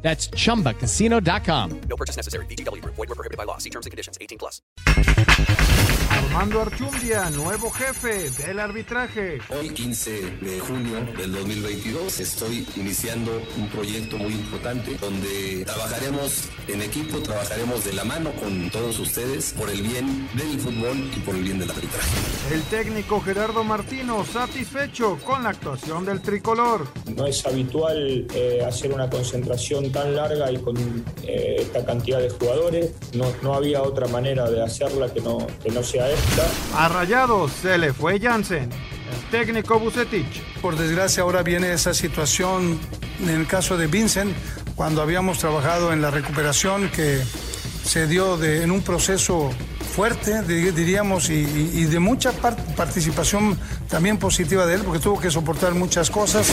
That's chumbacasino.com. No purchase necessary. BGW. Void were prohibited by law. See terms and conditions. 18 plus. Armando Archundia, nuevo jefe del arbitraje. Hoy, 15 de junio del 2022, estoy iniciando un proyecto muy importante donde trabajaremos en equipo, trabajaremos de la mano con todos ustedes por el bien del fútbol y por el bien del arbitraje. El técnico Gerardo Martino, satisfecho con la actuación del tricolor. No es habitual eh, hacer una concentración tan larga y con eh, esta cantidad de jugadores. No, no había otra manera de hacerla que no, que no sea esta. A Rayados se le fue Jansen. El técnico Bucetich. Por desgracia ahora viene esa situación en el caso de Vincent, cuando habíamos trabajado en la recuperación que se dio de- en un proceso fuerte, di- diríamos, y, y- de mucha par- participación también positiva de él, porque tuvo que soportar muchas cosas.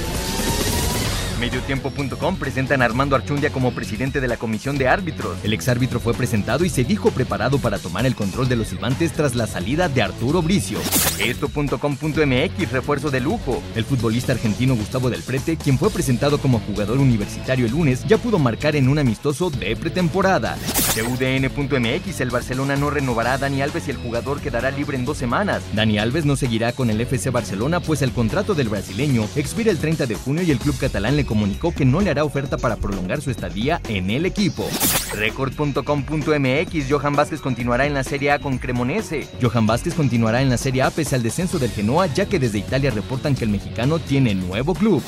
Mediotiempo.com presentan a Armando Archundia como presidente de la comisión de árbitros. El exárbitro fue presentado y se dijo preparado para tomar el control de los silbantes tras la salida de Arturo Bricio. Esto.com.mx, refuerzo de lujo. El futbolista argentino Gustavo Del Prete, quien fue presentado como jugador universitario el lunes, ya pudo marcar en un amistoso de pretemporada. UDN.mx, el Barcelona no renovará a Dani Alves y el jugador quedará libre en dos semanas. Dani Alves no seguirá con el FC Barcelona, pues el contrato del brasileño expira el 30 de junio y el club catalán le comunicó que no le hará oferta para prolongar su estadía en el equipo. Record.com.mx, Johan Vázquez continuará en la Serie A con Cremonese. Johan Vázquez continuará en la Serie A pese al descenso del Genoa, ya que desde Italia reportan que el mexicano tiene nuevo club.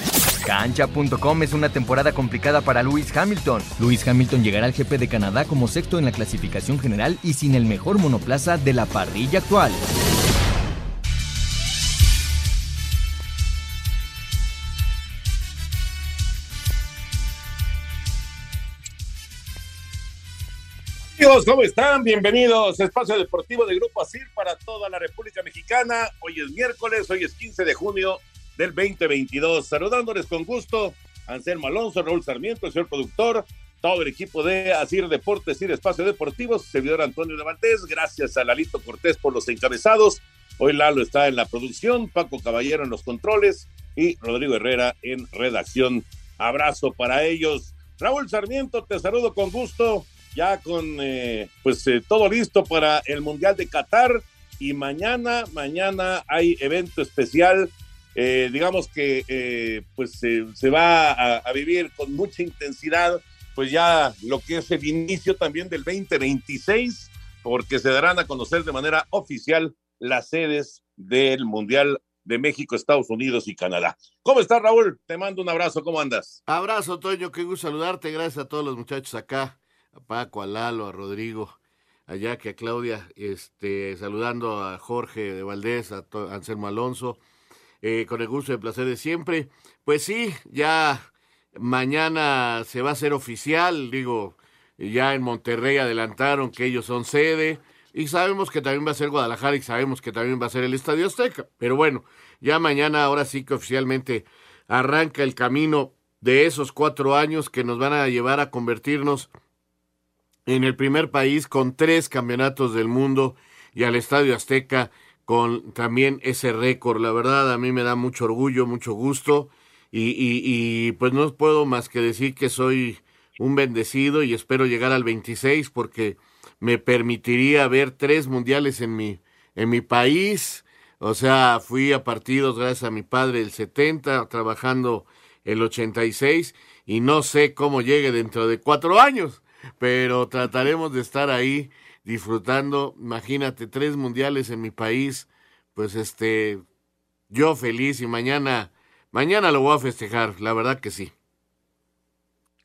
Cancha.com es una temporada complicada para Lewis Hamilton. Lewis Hamilton llegará al GP de Canadá como sexto en la clasificación general y sin el mejor monoplaza de la parrilla actual. Amigos, ¿cómo están? Bienvenidos a Espacio Deportivo de Grupo ASIR para toda la República Mexicana. Hoy es miércoles, hoy es 15 de junio del 2022. Saludándoles con gusto, Anselmo Alonso, Raúl Sarmiento, el señor productor, todo el equipo de ASIR Deportes y Espacio Deportivo, servidor Antonio de Valdés. Gracias a Lalito Cortés por los encabezados. Hoy Lalo está en la producción, Paco Caballero en los controles y Rodrigo Herrera en redacción. Abrazo para ellos. Raúl Sarmiento, te saludo con gusto ya con eh, pues eh, todo listo para el Mundial de Qatar y mañana, mañana hay evento especial, eh, digamos que pues se va a, a, vivir con mucha intensidad, pues ya lo que es el inicio también del 2026, porque se darán a conocer de manera oficial las sedes del Mundial de México, Estados Unidos y Canadá. ¿Cómo estás, Raúl? Te mando un abrazo, ¿cómo andas? Abrazo, Toño, qué gusto saludarte, gracias a todos los muchachos acá a Paco, a Lalo, a Rodrigo, a Jackie, a Claudia, este, saludando a Jorge de Valdés, a, Anselmo Alonso, eh, con el gusto y el placer de siempre. Pues sí, ya mañana se va a hacer oficial, digo, ya en Monterrey adelantaron que ellos son sede, y sabemos que también va a ser Guadalajara y sabemos que también va a ser el Estadio Azteca. Pero bueno, ya mañana ahora sí que oficialmente arranca el camino de esos cuatro años que nos van a llevar a convertirnos en el primer país con tres campeonatos del mundo y al Estadio Azteca con también ese récord. La verdad, a mí me da mucho orgullo, mucho gusto y, pues no puedo más que decir que soy un bendecido y espero llegar al 26 porque me permitiría ver tres mundiales en mi, en mi país. O sea, fui a partidos gracias a mi padre el 70, trabajando el 86 y no sé cómo llegue dentro de cuatro años, pero trataremos de estar ahí disfrutando. Imagínate, tres mundiales en mi país, pues este, yo feliz y mañana, mañana lo voy a festejar, la verdad que sí.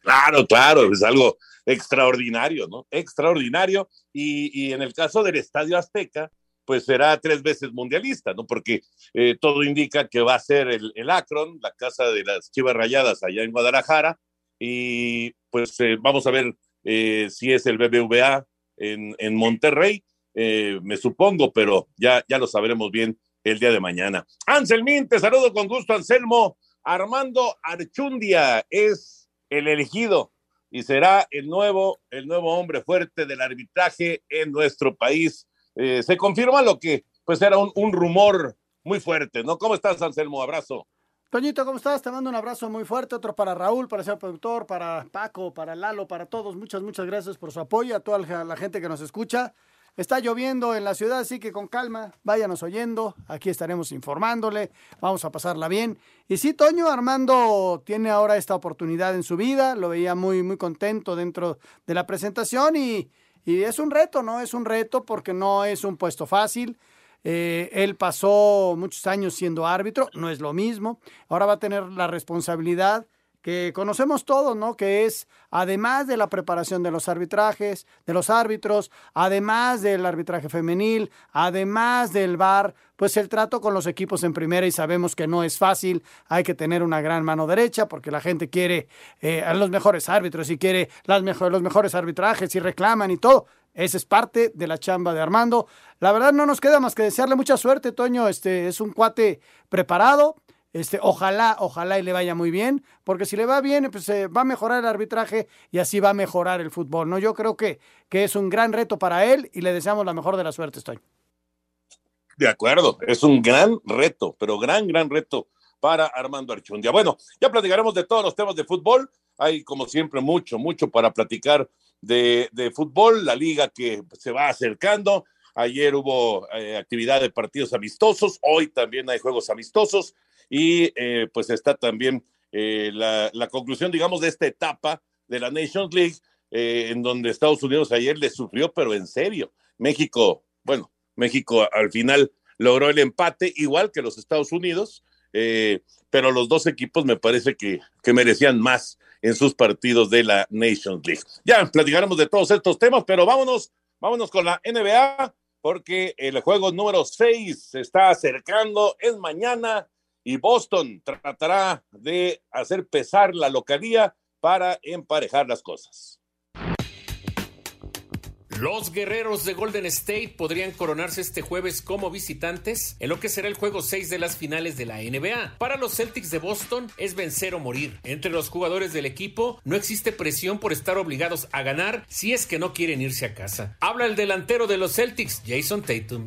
Claro, claro, es algo extraordinario, ¿no? Extraordinario. Y, y en el caso del Estadio Azteca, pues será tres veces mundialista, ¿no? Porque eh, todo indica que va a ser el, el, Akron, la casa de las Chivas Rayadas allá en Guadalajara, y pues eh, vamos a ver eh, si es el BBVA en, en Monterrey, eh, me supongo, pero ya, ya lo sabremos bien el día de mañana. Anselmín, te saludo con gusto, Anselmo. Armando Archundia es el elegido y será el nuevo, el nuevo hombre fuerte del arbitraje en nuestro país. Eh, se confirma lo que pues era un, un, rumor muy fuerte, ¿no? ¿Cómo estás, Anselmo? Abrazo. Toñito, ¿cómo estás? Te mando un abrazo muy fuerte, otro para Raúl, para ser productor, para Paco, para Lalo, para todos. Muchas, muchas gracias por su apoyo, a toda la gente que nos escucha. Está lloviendo en la ciudad, así que con calma, váyanos oyendo. Aquí estaremos informándole. Vamos a pasarla bien. Y sí, Toño Armando tiene ahora esta oportunidad en su vida. Lo veía muy, muy contento dentro de la presentación y, y es un reto, ¿no? Es un reto porque no es un puesto fácil. Eh, él pasó muchos años siendo árbitro, no es lo mismo. Ahora va a tener la responsabilidad que conocemos todos, ¿no? Que es, además de la preparación de los arbitrajes, de los árbitros, además del arbitraje femenil, además del VAR, pues el trato con los equipos en primera y sabemos que no es fácil, hay que tener una gran mano derecha porque la gente quiere eh, a los mejores árbitros y quiere las los mejores arbitrajes y reclaman y todo. Esa es parte de la chamba de Armando. La verdad no nos queda más que desearle mucha suerte, Toño. Este es un cuate preparado, este, ojalá, ojalá y le vaya muy bien, porque si le va bien, pues eh, va a mejorar el arbitraje y así va a mejorar el fútbol, ¿no? Yo creo que, que es un gran reto para él y le deseamos la mejor de la suerte, estoy. De acuerdo, es un gran reto, pero gran, gran reto para Armando Archundia. Bueno, ya platicaremos de todos los temas de fútbol. Hay, como siempre, mucho, mucho para platicar de, fútbol, la liga que se va acercando. Ayer hubo eh, actividad de partidos amistosos, hoy también hay juegos amistosos y eh, pues está también eh, la, la, conclusión, digamos, de esta etapa de la Nations League, eh, en donde Estados Unidos ayer le sufrió, pero en serio. México, bueno, México al final logró el empate, igual que los Estados Unidos, eh, pero los dos equipos me parece que, que merecían más en sus partidos de la Nations League. Ya platicaremos de todos estos temas, pero vámonos, vámonos con la NBA, porque el juego número 6 se está acercando, es mañana y Boston tratará de hacer pesar la localía para emparejar las cosas. Los guerreros de Golden State podrían coronarse este jueves como visitantes en lo que será el juego 6 de las finales de la NBA. Para los Celtics de Boston es vencer o morir. Entre los jugadores del equipo no existe presión por estar obligados a ganar si es que no quieren irse a casa. Habla el delantero de los Celtics, Jason Tatum.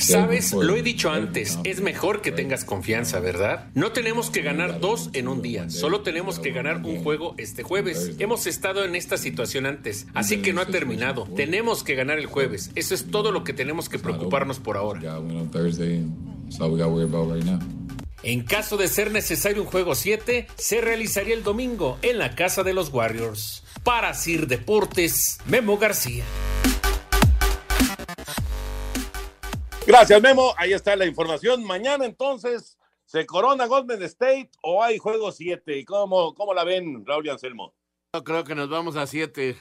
Sabes, lo he dicho antes, es mejor que tengas confianza, ¿verdad? No tenemos que ganar dos en un día, solo tenemos que ganar un juego este jueves. Hemos estado en esta situación antes, así que no ha terminado. Tenemos que ganar el jueves. Eso es todo lo que tenemos que preocuparnos por ahora. En caso de ser necesario un juego 7, se realizaría el domingo en la casa de los Warriors. Para Sir Deportes, Memo García. Gracias, Memo. Ahí está la información. Mañana entonces se corona Golden State o hay juego 7. ¿Y cómo, cómo la ven, Raúl y Anselmo? Yo creo que nos vamos a 7.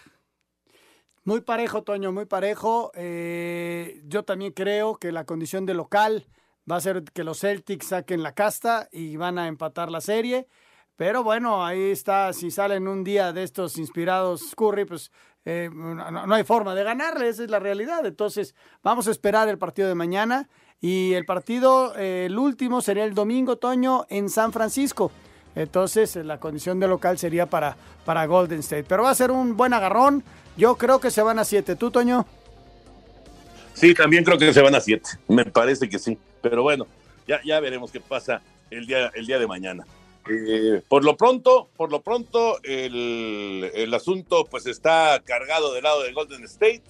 Muy parejo, Toño, muy parejo. Eh, yo también creo que la condición de local va a ser que los Celtics saquen la casta y van a empatar la serie. Pero bueno, ahí está, si salen un día de estos inspirados Curry, pues eh, no, hay forma de ganarle, esa es la realidad. Entonces, vamos a esperar el partido de mañana. Y el partido, eh, el último, sería el domingo, Toño, en San Francisco. Entonces, la condición de local sería para, para Golden State. Pero va a ser un buen agarrón. Yo creo que se van a siete. ¿Tú, Toño? Sí, también creo que se van a siete. Me parece que sí. Pero bueno, ya, ya veremos qué pasa el día, el día de mañana. Eh, por lo pronto, por lo pronto, el, asunto pues está cargado del lado de Golden State,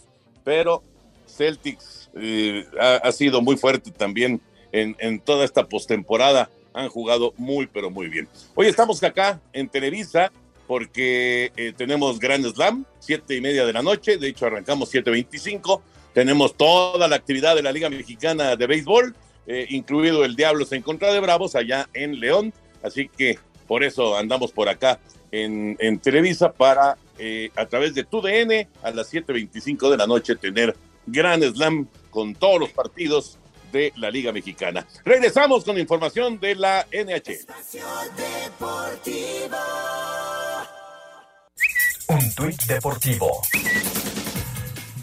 pero Celtics eh, ha, sido muy fuerte también en, en toda esta postemporada. Han jugado muy, pero muy bien. Hoy estamos acá en Televisa porque eh, tenemos Grand Slam, siete y media de la noche, de hecho arrancamos 7.25, tenemos toda la actividad de la Liga Mexicana de Béisbol, eh, incluido el Diablos en contra de Bravos allá en León, así que por eso andamos por acá en, Televisa para eh, a través de TUDN a las 7.25 de la noche tener Grand Slam con todos los partidos de la Liga Mexicana. Regresamos con información de la NHL. Un tuit deportivo.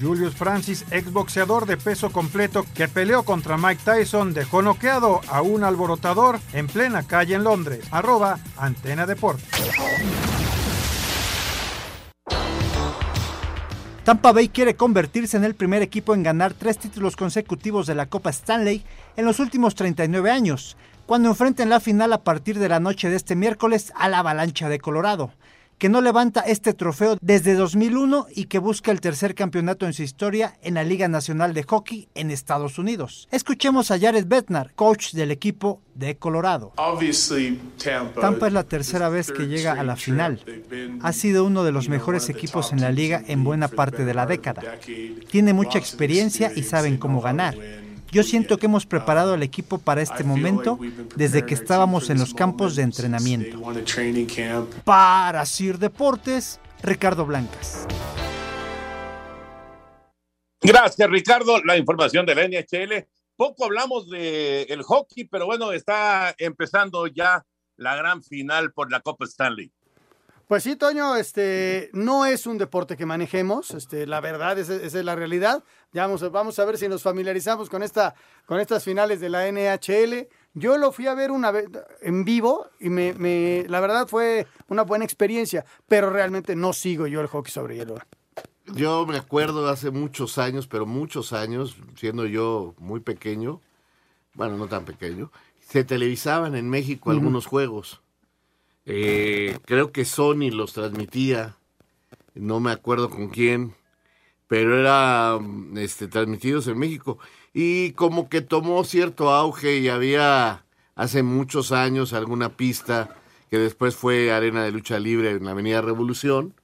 Julius Francis, exboxeador de peso completo que peleó contra Mike Tyson, dejó noqueado a un alborotador en plena calle en Londres. Arroba Antena Deporte. Tampa Bay quiere convertirse en el primer equipo en ganar tres títulos consecutivos de la Copa Stanley en los últimos 39 años, cuando enfrenten la final a partir de la noche de este miércoles a la Avalancha de Colorado, que no levanta este trofeo desde 2001 y que busca el tercer campeonato en su historia en la Liga Nacional de Hockey en Estados Unidos. Escuchemos a Jared Bednar, coach del equipo de Colorado. Tampa es la tercera vez que llega a la final. Ha sido uno de los mejores equipos en la liga en buena parte de la década. Tiene mucha experiencia y saben cómo ganar. Yo siento que hemos preparado al equipo para este momento desde que estábamos en los campos de entrenamiento. Para Sir Deportes, Ricardo Blancas. Gracias, Ricardo. La información de la NHL. Poco hablamos del el hockey, pero bueno, está empezando ya la gran final por la Copa Stanley. Pues sí, Toño, este no es un deporte que manejemos, este, la verdad, esa, esa es la realidad. Ya vamos, a- vamos a ver si nos familiarizamos con esta, con estas finales de la NHL. Yo lo fui a ver una vez en vivo y me, me- la verdad fue una buena experiencia, pero realmente no sigo yo el hockey sobre hielo. Yo me acuerdo hace muchos años, pero muchos años, siendo yo muy pequeño, bueno, no tan pequeño, se televisaban en México algunos juegos. Eh, creo que Sony los transmitía, no me acuerdo con quién, pero eran este, transmitidos en México. Y como que tomó cierto auge y había hace muchos años alguna pista que después fue arena de lucha libre en la Avenida Revolución.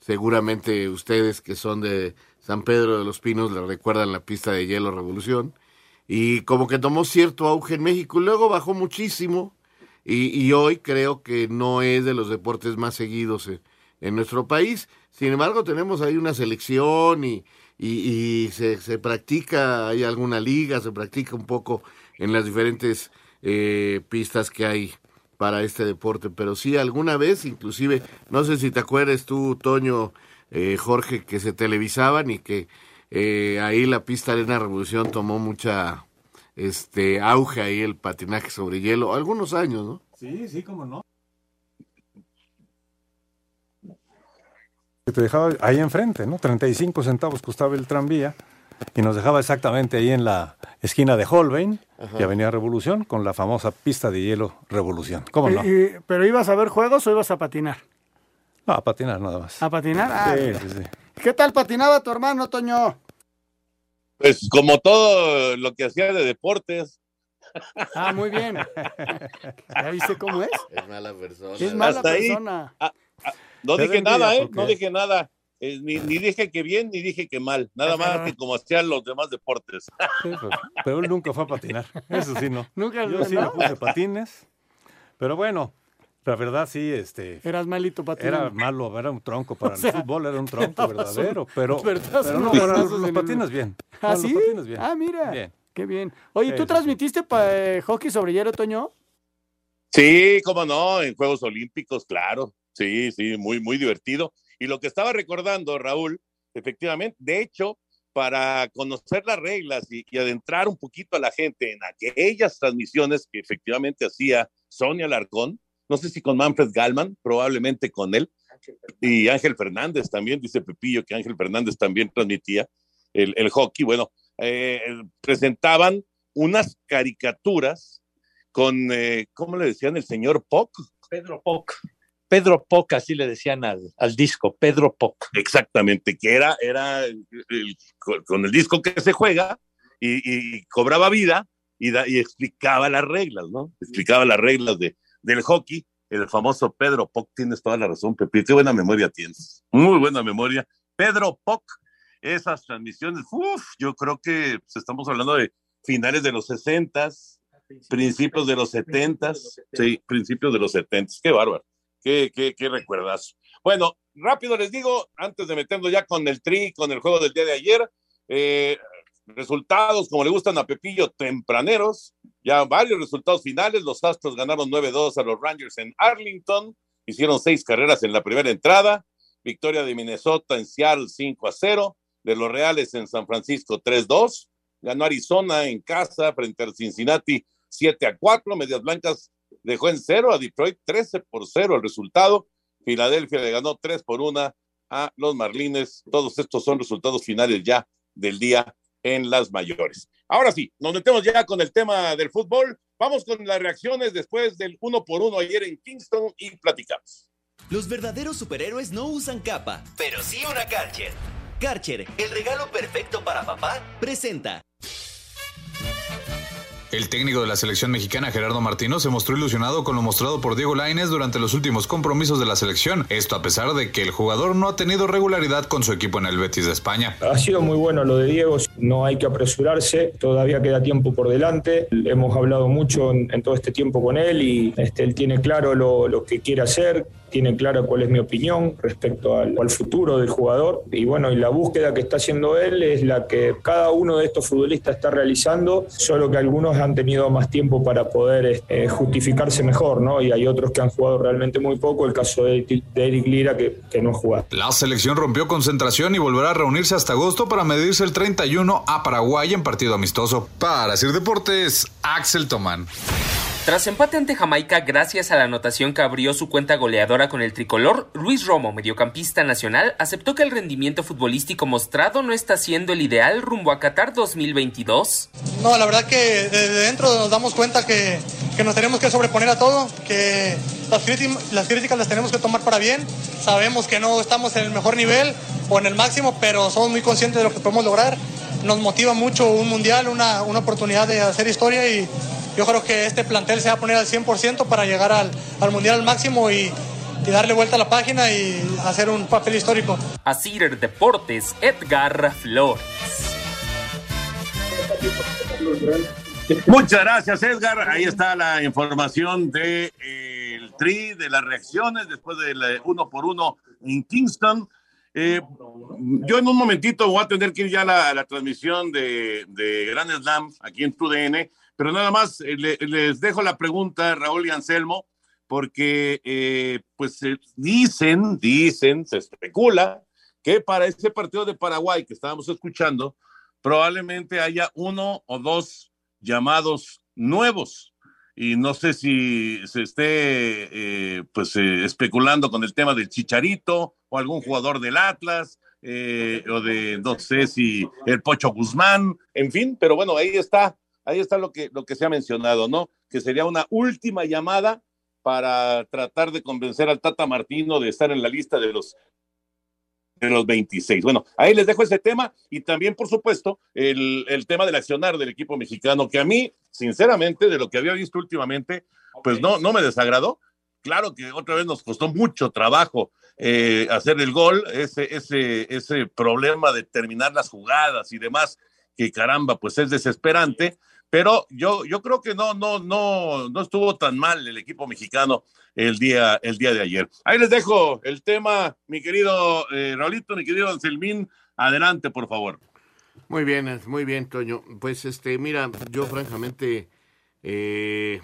Seguramente ustedes que son de San Pedro de los Pinos le recuerdan la pista de hielo Revolución. Y como que tomó cierto auge en México, luego bajó muchísimo. Y, y hoy creo que no es de los deportes más seguidos en, nuestro país. Sin embargo, tenemos ahí una selección y, y, y se, se practica, hay alguna liga, se practica un poco en las diferentes eh, pistas que hay para este deporte. Pero sí, alguna vez, inclusive, no sé si te acuerdas tú, Toño, eh, Jorge, que se televisaban y que eh, ahí la pista Arena Revolución tomó mucha este auge ahí el patinaje sobre hielo, algunos años, ¿no? Sí, sí, cómo no. que te dejaba ahí enfrente, ¿no? 35 centavos costaba el tranvía y nos dejaba exactamente ahí en la esquina de Holbein Ajá. y Avenida Revolución con la famosa pista de hielo Revolución. ¿Cómo no? Y- y- ¿Pero ibas a ver juegos o ibas a patinar? No, a patinar nada más. ¿A patinar? Ah, Sí, sí, sí. ¿Qué tal patinaba tu hermano, Toño? Pues como todo lo que hacía de deportes. Ah, muy bien. ¿Ya viste cómo es? Es mala persona. Es mala Hasta ahí. persona. Ah, ah, no Te dije nada, ¿eh? No dije nada. Eh, ni, ni dije que bien, ni dije que mal. Nada más que como hacían los demás deportes. Sí, pero, pero él nunca fue a patinar. Eso sí, no. Nunca, Yo sí ¿no? me puse patines. Pero bueno, la verdad sí, este. Eras malito patinando. Era malo, era un tronco para O sea, el fútbol, era un tronco verdadero, un- pero, verdad, pero no, el- patines bien. ¿Ah, No, los sí? bien. Ah, mira. Bien. Qué bien. Oye, Sí, ¿tú sí, transmitiste pa- eh, hockey sobre hielo, Toño? Sí, cómo no, en Juegos Olímpicos, claro. Sí, sí, muy, muy divertido. Y lo que estaba recordando, Raúl, efectivamente, de hecho, para conocer las reglas y, y adentrar un poquito a la gente en aquellas transmisiones que efectivamente hacía Sonia Larcón, no sé si con Manfred Galman, probablemente con él, y Ángel Fernández también, dice Pepillo que Ángel Fernández también transmitía el, el hockey. Bueno, eh, presentaban unas caricaturas con, eh, ¿cómo le decían? El señor Poc. Pedro Poc. Pedro Poc, así le decían al, al disco, Pedro Poc. Exactamente, que era, era el- el- con con el disco que se juega y, y cobraba vida y, da, y explicaba las reglas, ¿no? Explicaba las reglas de, del hockey. El famoso Pedro Poc, tienes toda la razón, Pepe, qué buena memoria tienes. Muy buena memoria. Pedro Poc, esas transmisiones, uff, yo creo que pues, estamos hablando de finales de los 60 principios de los 70 sí, principios de los 70 qué bárbaro, qué, qué, qué recuerdazo. Bueno, rápido les digo, antes de meternos ya con el tri, con el juego del día de ayer, eh, resultados como le gustan a Pepillo, tempraneros, ya varios resultados finales, los Astros ganaron 9-2 a los Rangers en Arlington, hicieron seis carreras en la primera entrada, victoria de Minnesota en Seattle 5-0, de los Reales en San Francisco 3-2, ganó Arizona en casa frente al Cincinnati 7-4, Medias Blancas dejó en cero a Detroit 13 por 0 el resultado, Filadelfia le ganó 3 por 1 a los Marlines, todos estos son resultados finales ya del día en las mayores. Ahora sí, nos metemos ya con el tema del fútbol. Vamos con las reacciones después del uno por uno ayer en Kingston y platicamos. Los verdaderos superhéroes no usan capa, pero sí una Karcher. Karcher, el regalo perfecto para papá, presenta. El técnico de la selección mexicana Gerardo Martino se mostró ilusionado con lo mostrado por Diego Lainez durante los últimos compromisos de la selección, esto a pesar de que el jugador no ha tenido regularidad con su equipo en el Betis de España. Ha sido muy bueno lo de Diego, no hay que apresurarse, todavía queda tiempo por delante, hemos hablado mucho en, todo este tiempo con él y este, él tiene claro lo que quiere hacer, tiene claro cuál es mi opinión respecto al, al, futuro del jugador. Y bueno, y la búsqueda que está haciendo él es la que cada uno de estos futbolistas está realizando, solo que algunos han tenido más tiempo para poder eh, justificarse mejor, ¿no? Y hay otros que han jugado realmente muy poco, el caso de, de Eric Lira que, que no ha jugado. La selección rompió concentración y volverá a reunirse hasta agosto para medirse el 31 a Paraguay en partido amistoso. Para Sir Deportes, Axel Tomán. Tras empate ante Jamaica gracias a la anotación que abrió su cuenta goleadora con el tricolor, Luis Romo, mediocampista nacional, aceptó que el rendimiento futbolístico mostrado no está siendo el ideal rumbo a Qatar 2022. No, la verdad que desde dentro nos damos cuenta que, que nos tenemos que sobreponer a todo, que las, las críticas las tenemos que tomar para bien. Sabemos que no estamos en el mejor nivel o en el máximo, pero somos muy conscientes de lo que podemos lograr. Nos motiva mucho un mundial, una, una oportunidad de hacer historia y yo creo que este plantel se va a poner al 100% para llegar al, al Mundial al máximo y, y, darle vuelta a la página y hacer un papel histórico. Así Deportes, Edgar Flores. Muchas gracias, Edgar. Ahí está la información del de, eh, el tri, de las reacciones después del uno por uno en Kingston. Eh, yo en un momentito voy a tener que ir ya a la, la transmisión de, de Grand Slam aquí en TUDN, pero nada más eh, le, les dejo la pregunta, Raúl y Anselmo, porque eh, pues eh, dicen, dicen, se especula que para este partido de Paraguay que estábamos escuchando, probablemente haya uno o dos llamados nuevos. Y no sé si se esté eh, pues especulando con el tema del Chicharito o algún jugador del Atlas. Eh, o de no sé si el Pocho Guzmán, en fin, pero bueno, ahí está ahí está lo que, lo que se ha mencionado, ¿no? Que sería una última llamada para tratar de convencer al Tata Martino de estar en la lista de los de los 26. Bueno, ahí les dejo ese tema y también, por supuesto, el, el tema del accionar del equipo mexicano, que a mí, sinceramente, de lo que había visto últimamente, pues no, no me desagradó. Claro que otra vez nos costó mucho trabajo eh, hacer el gol, ese, ese, ese problema de terminar las jugadas y demás, que caramba, pues es desesperante, pero yo, yo creo que no, no, no, no estuvo tan mal el equipo mexicano el día, el día de ayer. Ahí les dejo el tema, mi querido eh, Raulito, mi querido Anselmín, adelante, por favor. Muy bien, muy bien, Toño. Pues este, mira, yo francamente, eh,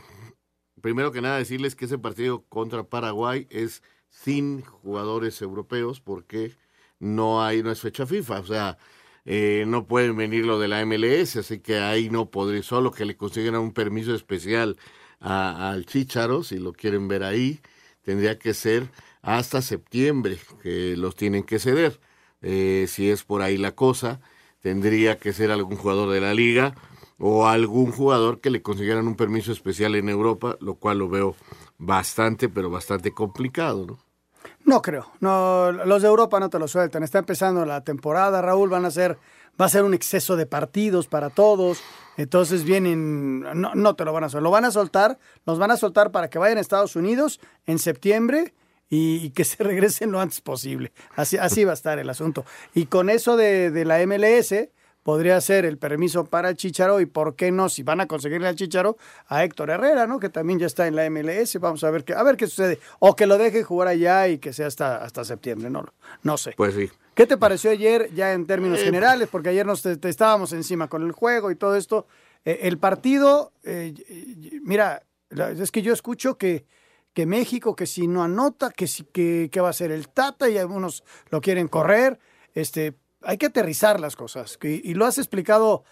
primero que nada decirles que ese partido contra Paraguay es sin jugadores europeos porque no hay, no es fecha FIFA, o sea, eh, no pueden venir lo de la MLS, así que ahí no podré, solo que le consigan un permiso especial al Chicharo, si lo quieren ver ahí, tendría que ser hasta septiembre que los tienen que ceder. Eh, si es por ahí la cosa, tendría que ser algún jugador de la liga o algún jugador que le consiguieran un permiso especial en Europa, lo cual lo veo bastante, pero bastante complicado, ¿no? No creo. No, los de Europa no te lo sueltan. Está empezando la temporada, Raúl. Van a ser, va a ser un exceso de partidos para todos. Entonces vienen, no, no te lo van a soltar, lo van a soltar, los van a soltar para que vayan a Estados Unidos en septiembre y, y que se regresen lo antes posible. Así, así va a estar el asunto. Y con eso de, de la MLS, podría ser el permiso para el Chicharo y por qué no, si van a conseguirle al Chicharo, a Héctor Herrera, ¿no? Que también ya está en la MLS, vamos a ver qué, a ver qué sucede. O que lo deje jugar allá y que sea hasta, hasta septiembre, no, no sé. Pues sí. ¿Qué te pareció ayer ya en términos Eh, generales? Porque ayer nos te- te estábamos encima con el juego y todo esto. Eh, el partido, eh, mira, es que yo escucho que, que México, que si no anota, que, si, que, que va a ser el Tata y algunos lo quieren correr. Este, hay que aterrizar las cosas. y lo has explicado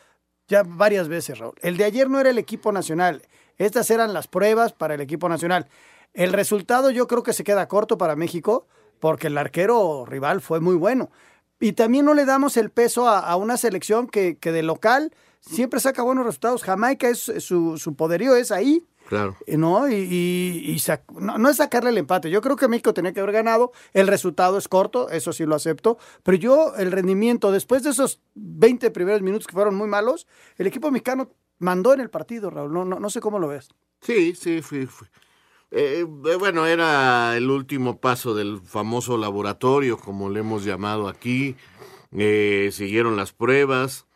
ya varias veces, Raúl. El de ayer no era el equipo nacional. Estas eran las pruebas para el equipo nacional. El resultado yo creo que se queda corto para México porque el arquero rival fue muy bueno. Y también no le damos el peso a, a una selección que, que de local siempre saca buenos resultados. Jamaica es su, su poderío es ahí. Claro. Eh, ¿no? Y, y- y sac- no, no es sacarle el empate. Yo creo que México tenía que haber ganado. El resultado es corto, eso sí lo acepto. Pero yo, el rendimiento, después de esos 20 primeros minutos que fueron muy malos, el equipo mexicano mandó en el partido, Raúl. No, no, no sé cómo lo ves. Sí, sí, fui. fui. Eh, eh, bueno, era el último paso del famoso laboratorio, como le hemos llamado aquí. Eh, siguieron las pruebas.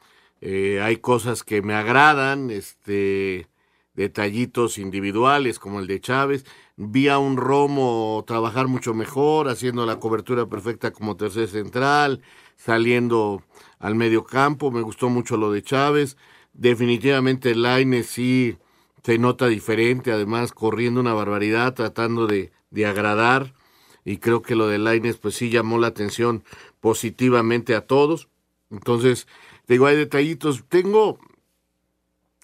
Eh, hay cosas que me agradan, este, detallitos individuales como el de Chávez. Vi a un Romo trabajar mucho mejor, haciendo la cobertura perfecta como tercer central, saliendo al medio campo. Me gustó mucho lo de Chávez. Definitivamente el Lainez sí se nota diferente, además corriendo una barbaridad, tratando de, de agradar. Y creo que lo de Lainez pues sí llamó la atención positivamente a todos. Entonces, te digo, hay detallitos. Tengo,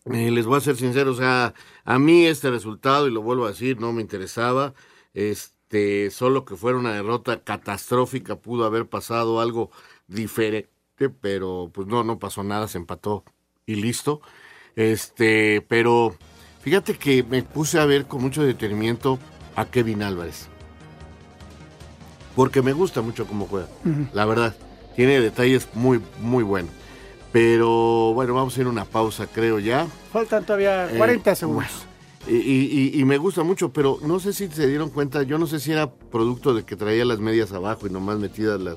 eh, les voy a ser sincero, o sea, a mí este resultado, y lo vuelvo a decir, no me interesaba. Este, solo que fuera una derrota catastrófica, pudo haber pasado algo diferente, pero pues no, no pasó nada, se empató y listo. Este, pero fíjate que me puse a ver con mucho detenimiento a Kevin Álvarez. Porque me gusta mucho cómo juega. La verdad, tiene detalles muy, muy buenos. Pero bueno, vamos a ir a una pausa, creo ya. Faltan todavía Eh, 40 segundos. Y, y- y- y me gusta mucho, pero no sé si se dieron cuenta, yo no sé si era producto de que traía las medias abajo y nomás metidas las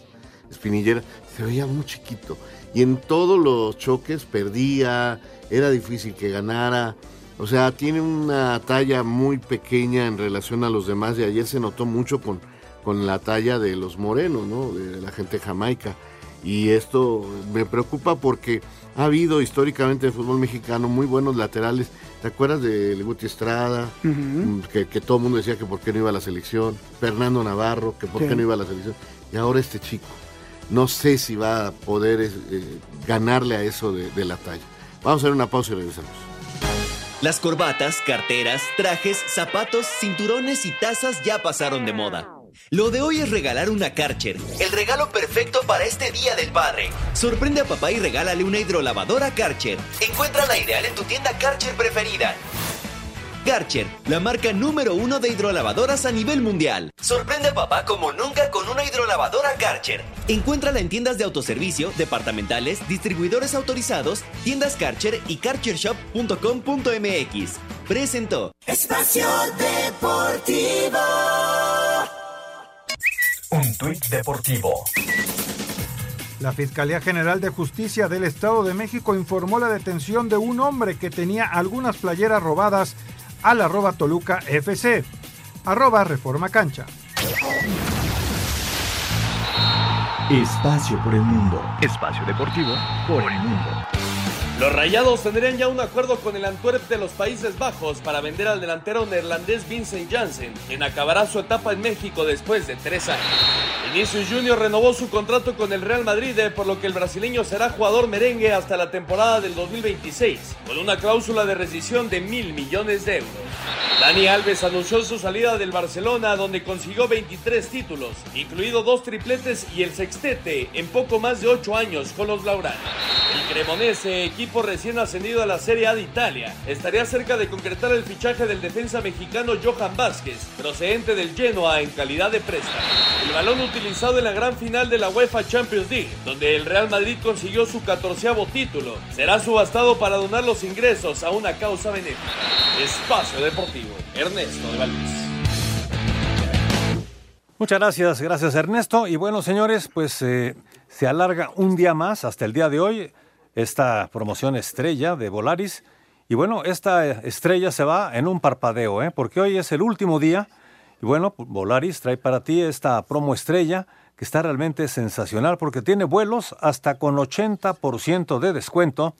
espinilleras, se veía muy chiquito. Y en todos los choques perdía, era difícil que ganara. O sea, tiene una talla muy pequeña en relación a los demás y ayer se notó mucho con, con la talla de los morenos, ¿no? De la gente de Jamaica. Y esto me preocupa porque ha habido históricamente en el fútbol mexicano muy buenos laterales. ¿Te acuerdas de Guti Estrada? Mm, que, que todo el mundo decía que por qué no iba a la selección. Fernando Navarro, que por Sí. qué no iba a la selección. Y ahora este chico. No sé si va a poder eh, ganarle a eso de, de la talla. Vamos a hacer una pausa y regresamos. Las corbatas, carteras, trajes, zapatos, cinturones y tazas ya pasaron de moda. Lo de hoy es regalar una Karcher, el regalo perfecto para este Día del Padre. Sorprende a papá y regálale una hidrolavadora Karcher. Encuentra la ideal en tu tienda Karcher preferida. Karcher, la marca número uno de hidrolavadoras a nivel mundial. Sorprende a papá como nunca con una hidrolavadora Karcher. Encuéntrala en tiendas de autoservicio, departamentales, distribuidores autorizados, tiendas Karcher y karchershop.com.mx. Presentó. Espacio Deportivo. Un tuit deportivo. La Fiscalía General de Justicia del Estado de México informó la detención de un hombre que tenía algunas playeras robadas al arroba Toluca FC. Arroba Reforma Cancha. Espacio por el mundo. Espacio deportivo por el mundo. Los Rayados tendrían ya un acuerdo con el Antwerp de los Países Bajos para vender al delantero neerlandés Vincent Janssen, quien acabará su etapa en México después de tres años. Vinicius Junior renovó su contrato con el Real Madrid, eh, por lo que el brasileño será jugador merengue hasta la temporada del 2026, con una cláusula de rescisión de mil millones de euros. Dani Alves anunció su salida del Barcelona donde consiguió 23 títulos, incluido dos tripletes y el sextete en poco más de 8 años con los Laurana. El Cremonese, equipo recién ascendido a la Serie A de Italia, estaría cerca de concretar el fichaje del defensa mexicano Johan Vázquez, procedente del Genoa en calidad de préstamo. El balón utilizado en la gran final de la UEFA Champions League, donde el Real Madrid consiguió su catorceavo título, será subastado para donar los ingresos a una causa benéfica. Espacio Deportivo, Ernesto de Valdés. Muchas gracias, gracias Ernesto. Y bueno, señores, pues eh, se alarga un día más hasta el día de hoy esta promoción estrella de Volaris. Y bueno, esta estrella se va en un parpadeo, ¿eh? porque hoy es el último día. Y bueno, Volaris trae para ti esta promo estrella que está realmente sensacional porque tiene vuelos hasta con 80% de descuento,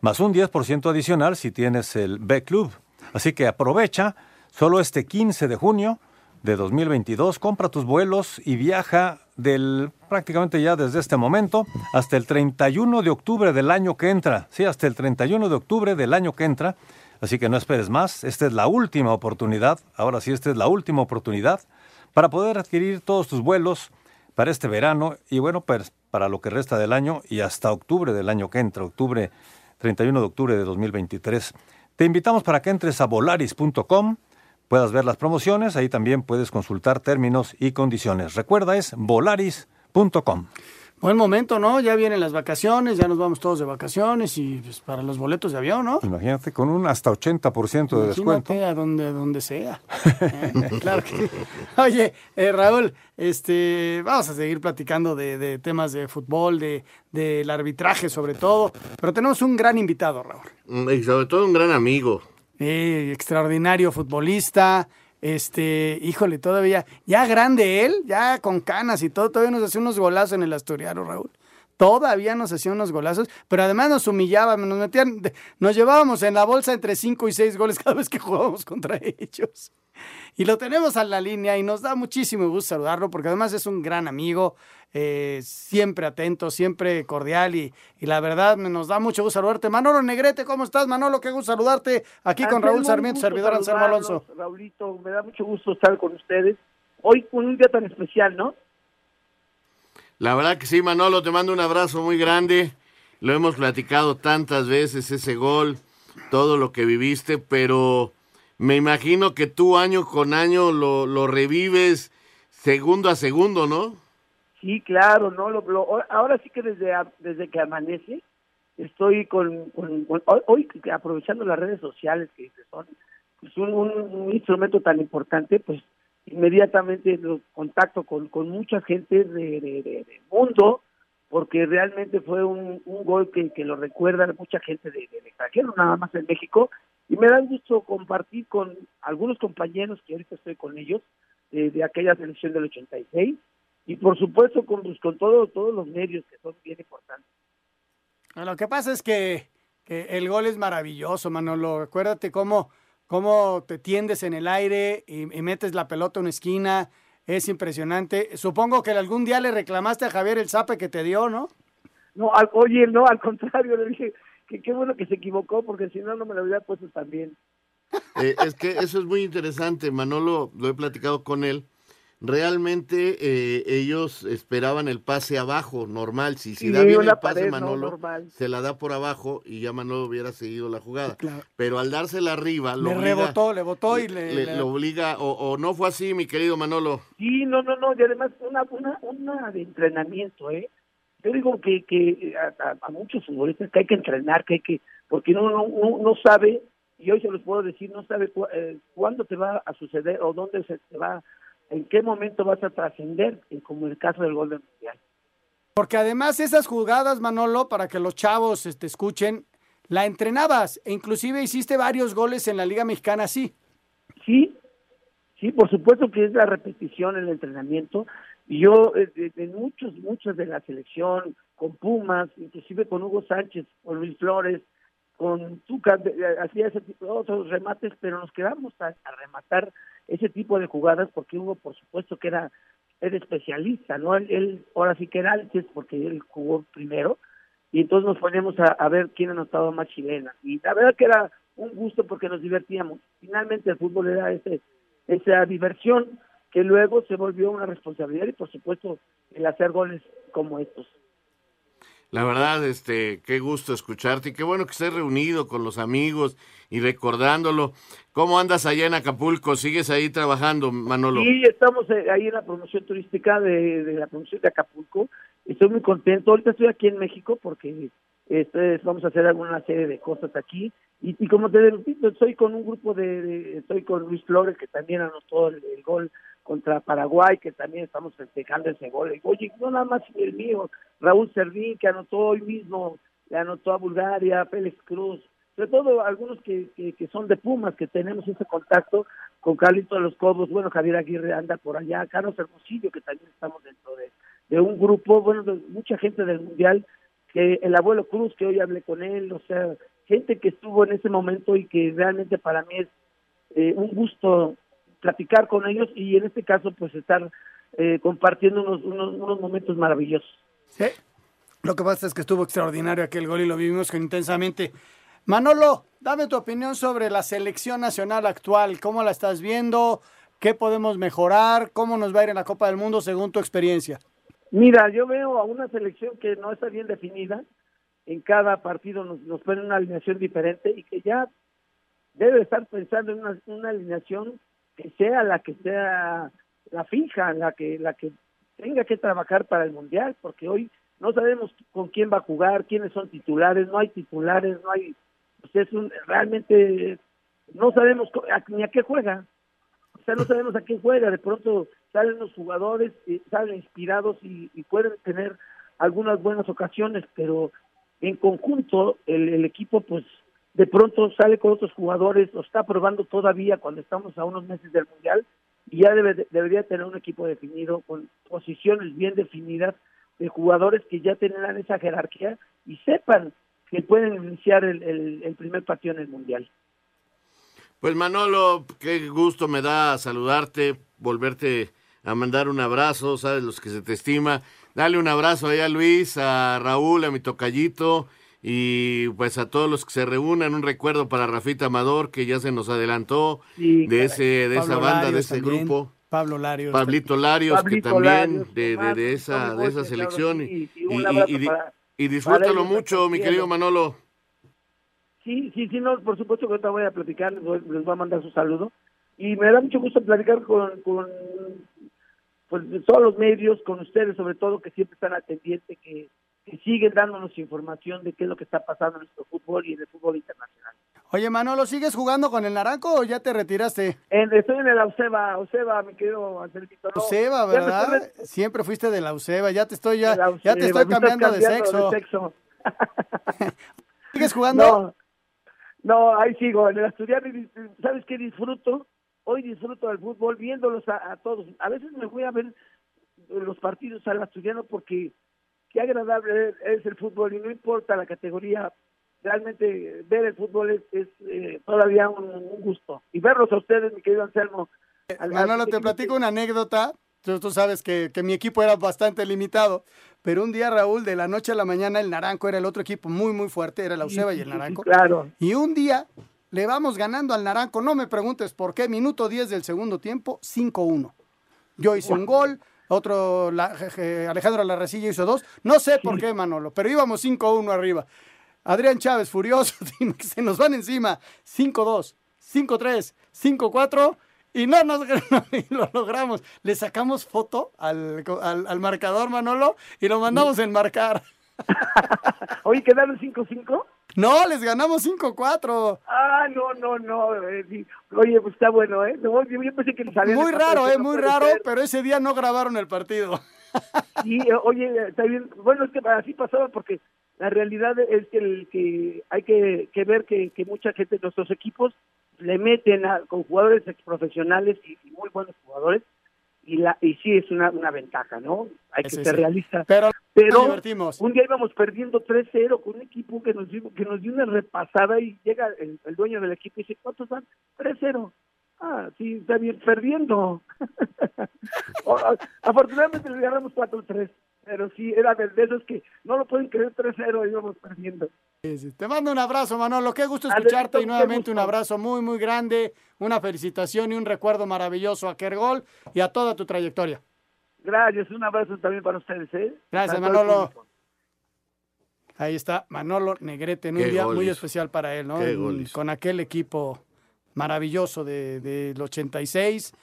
más un 10% adicional si tienes el B Club. Así que aprovecha solo este 15 de junio de 2022, compra tus vuelos y viaja del prácticamente ya desde este momento hasta el 31 de octubre del año que entra. Sí, hasta el 31 de octubre del año que entra. Así que no esperes más. Esta es la última oportunidad. Ahora sí, esta es la última oportunidad para poder adquirir todos tus vuelos para este verano y bueno, pues para lo que resta del año y hasta octubre del año que entra, octubre 31 de octubre de 2023. Te invitamos para que entres a volaris.com, puedas ver las promociones, ahí también puedes consultar términos y condiciones. Recuerda, es volaris.com. Buen momento, ¿no? Ya vienen las vacaciones, ya nos vamos todos de vacaciones y pues, para los boletos de avión, ¿no? Imagínate, con un hasta 80% de descuento. a donde, donde sea. Eh, claro que... Oye, eh, Raúl, este, vamos a seguir platicando de, de temas de fútbol, de, del arbitraje sobre todo, pero tenemos un gran invitado, Raúl. Mm, Y sobre todo un gran amigo. Eh, extraordinario futbolista, este, híjole, todavía, ya grande él, ya con canas y todo, todavía nos hacía unos golazos en el Asturiano, Raúl. Todavía nos hacía unos golazos, pero además nos humillaba, nos metían, nos llevábamos en la bolsa entre 5 y 6 goles cada vez que jugábamos contra ellos. Y lo tenemos a la línea y nos da muchísimo gusto saludarlo porque además es un gran amigo, eh, siempre atento, siempre cordial y, y, la verdad nos da mucho gusto saludarte. Manolo Negrete, ¿cómo estás? Manolo, qué gusto saludarte aquí con Raúl Sarmiento, servidor Anselmo Alonso. Raulito, me da mucho gusto estar con ustedes. Hoy con un día tan especial, ¿no? La verdad que sí, Manolo, te mando un abrazo muy grande. Lo hemos platicado tantas veces, ese gol, todo lo que viviste, pero me imagino que tú año con año lo, lo revives segundo a segundo, ¿no? Sí, claro, no lo, lo- ahora sí que desde desde que amanece estoy con, con- con- hoy- aprovechando las redes sociales que son pues, un- un instrumento tan importante, pues inmediatamente lo contacto con, con mucha gente de, de- de- del mundo porque realmente fue un, gol que, que lo recuerda mucha gente de, del extranjero, nada más en México, y me da gusto compartir con algunos compañeros que ahorita estoy con ellos de, de aquella selección del 86 y por supuesto con, pues, con todo, todos los medios que son bien importantes. Lo que pasa es que, que el gol es maravilloso, Manolo. Acuérdate cómo, cómo te tiendes en el aire y, y metes la pelota en una esquina. Es impresionante. Supongo que algún día le reclamaste a Javier el zape que te dio, ¿no? No, al- oye, no, al contrario, le dije que qué bueno que se equivocó porque si no, no me lo hubiera puesto también. Eh, es que eso es muy interesante, Manolo, lo he platicado con él. Realmente eh, ellos esperaban el pase abajo, normal. Si, si Sí, da bien el pase. Manolo se la da por abajo y ya Manolo hubiera seguido la jugada. Claro. Pero al dársela arriba, lo Le obliga, rebotó, le botó y le... le- le- lo obliga, o, o no fue así, mi querido Manolo. Sí, no, no, no, y además una, una, una de entrenamiento, ¿eh? Yo digo que, que a, a- a muchos futbolistas que hay que entrenar, que hay que, porque uno no, no, no sabe, y hoy se los puedo decir, no sabe cu- eh, cuándo te va a suceder o dónde se te va, en qué momento vas a trascender, eh, como el caso del gol del Mundial. Porque además esas jugadas, Manolo, para que los chavos este, escuchen, la entrenabas e inclusive hiciste varios goles en la Liga Mexicana así. Sí, sí, por supuesto que es la repetición, el entrenamiento. Y yo, eh, de, de muchos, muchos de la selección, con Pumas, inclusive con Hugo Sánchez, con Luis Flores, con Tuca, hacía ese tipo de otros remates, pero nos quedamos a, a rematar ese tipo de jugadas porque Hugo, por supuesto, que era, era especialista, ¿no? Él, él ahora sí que era antes porque él jugó primero y entonces nos poníamos a, ver quién anotaba más chilena. Y la verdad que era un gusto porque nos divertíamos. Finalmente el fútbol era ese, esa diversión que luego se volvió una responsabilidad y por supuesto el hacer goles como estos. La verdad, este, qué gusto escucharte y qué bueno que estés reunido con los amigos y recordándolo. ¿Cómo andas allá en Acapulco? ¿Sigues ahí trabajando, Manolo? Sí, estamos eh, ahí en la promoción turística de, de la promoción de Acapulco. Estoy muy contento. Ahorita estoy aquí en México porque vamos a hacer alguna serie de cosas aquí. Y, como te repito, estoy con un grupo de, de- estoy con Luis Flores, que también anotó el, gol contra Paraguay, que también estamos festejando ese gol. Y, Oye, no nada más el mío, Raúl Servín, que anotó hoy mismo, le anotó a Bulgaria, Félix Cruz, sobre todo algunos que, que, que son de Pumas, que tenemos ese contacto con Carlito de los Cobos, bueno, Javier Aguirre anda por allá, Carlos Hermosillo, que también estamos dentro de, un grupo, bueno, mucha gente del Mundial, que el abuelo Cruz, que hoy hablé con él, o sea, gente que estuvo en ese momento y que realmente para mí es eh, un gusto platicar con ellos y en este caso pues estar eh, compartiendo unos, unos, unos momentos maravillosos. Sí. Lo que pasa es que estuvo extraordinario aquel gol y lo vivimos con intensamente. Manolo, dame tu opinión sobre la selección nacional actual. ¿Cómo la estás viendo? ¿Qué podemos mejorar? ¿Cómo nos va a ir en la Copa del Mundo según tu experiencia? Mira, yo veo a una selección que no está bien definida. En cada partido nos, nos ponen una alineación diferente y que ya debe estar pensando en una, alineación que sea la que sea la fija, la que la que tenga que trabajar para el mundial, porque hoy no sabemos con quién va a jugar, quiénes son titulares, no hay titulares, no hay, pues es un, realmente no sabemos ni a qué juega, o sea, no sabemos a qué juega, de pronto salen los jugadores, eh, salen inspirados y, pueden tener algunas buenas ocasiones, pero en conjunto el, equipo pues de pronto sale con otros jugadores, lo está probando todavía cuando estamos a unos meses del Mundial y ya debe- debería tener un equipo definido con posiciones bien definidas de jugadores que ya tengan esa jerarquía y sepan que pueden iniciar el, el- el primer partido en el Mundial. Pues Manolo, qué gusto me da saludarte, volverte a mandar un abrazo, sabes los que se te estima. Dale un abrazo allá a Luis, a Raúl, a mi tocallito y pues a todos los que se reúnan, un recuerdo para Rafita Amador que ya se nos adelantó Sí, de ese de esa banda, de ese también, grupo. Pablo Larios. Pablito Larios, Pablito que también Larios, de, de, de esa, de esa selección. y, y y- para- y disfrútalo mucho, mi querido Manolo. Sí, sí, sí, no, por supuesto que ahorita voy a platicar, les voy, les voy a mandar su saludo. Y me da mucho gusto platicar con, con pues, de todos los medios, con ustedes sobre todo, que siempre están atendientes, que, que siguen dándonos información de qué es lo que está pasando en nuestro fútbol y en el fútbol internacional. Oye, Manolo, ¿sigues jugando con el Naranco o ya te retiraste? En- estoy en el Auseba, Auseba, mi querido Angelito. no, Auseba, me ¿verdad? estoy Siempre fuiste de la Auseba, ya te estoy ya, te estoy me cambiando, de sexo. de sexo. ¿Sigues jugando? No, no, ahí sigo, en el Asturiano, ¿sabes qué disfruto? Hoy disfruto del fútbol viéndolos a, a todos. A veces me voy a ver los partidos al Asturiano porque qué agradable es el fútbol y no importa la categoría, realmente ver el fútbol es, es, eh, todavía un, un gusto. Y verlos a ustedes, mi querido Anselmo. al- Manolo, te platico una anécdota. Tú, tú sabes que, que mi equipo era bastante limitado, pero un día, Raúl, de la noche a la mañana, el Naranco era el otro equipo muy, muy fuerte, era la Auseba y el Sí, sí, claro. Y un día le vamos ganando al Naranco, no me preguntes por qué, minuto 10 del segundo tiempo, 5-1. Yo hice un gol, otro, la- Alejandro Larrecilla hizo dos, no sé por qué, Manolo, pero íbamos 5-1 arriba. Adrián Chávez, furioso, se nos van encima, 5-2, 5-3, 5-4, y no nos y lo logramos. Le sacamos foto al, al, al marcador, Manolo, y lo mandamos a enmarcar. Oye, ¿quedaron 5-5? No, les ganamos 5-4. Ah, no, no, no. eh, sí. Oye, pues está bueno, ¿eh? No, yo, yo pensé que les habían Muy raro, eh, no muy raro, ser. pero ese día no grabaron el partido. Sí, eh, oye, está bien. Bueno, es que así pasaba porque la realidad es que, el, que hay que, que ver que, que mucha gente de nuestros equipos le meten a- con jugadores profesionales y, y muy buenos jugadores y la y sí es una, una ventaja, ¿no? Hay que Sí, ser sí. realista. Pero Pero un día íbamos perdiendo 3-0 con un equipo que nos dio, que nos dio una repasada y llega el, el dueño del equipo y dice, ¿cuántos van? 3-0. Ah, sí, está bien, perdiendo. Afortunadamente le ganamos 4-3. pero sí, era de esos que no lo pueden creer 3-0 y íbamos perdiendo. Te mando un abrazo, Manolo. Qué gusto escucharte y nuevamente un abrazo muy, muy grande, una felicitación y un recuerdo maravilloso a Kergol y a toda tu trayectoria. Gracias, un abrazo también para ustedes. ¿eh? Gracias, Manolo. Ahí está Manolo Negrete en un día muy especial para él, ¿no? con aquel equipo maravilloso del de, 86.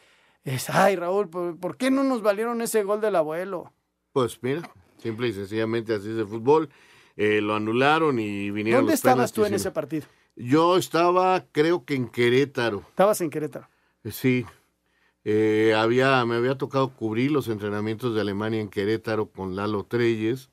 Es, ay, Raúl, ¿por, qué no nos valieron ese gol del abuelo? Pues mira, simple y sencillamente así es el fútbol. Eh, lo anularon y vinieron ¿Dónde estabas tú en ese partido? Yo estaba, creo que en Querétaro. ¿Estabas en Querétaro? Sí. Eh, había, me había tocado cubrir los entrenamientos de Alemania en Querétaro con Lalo Treyes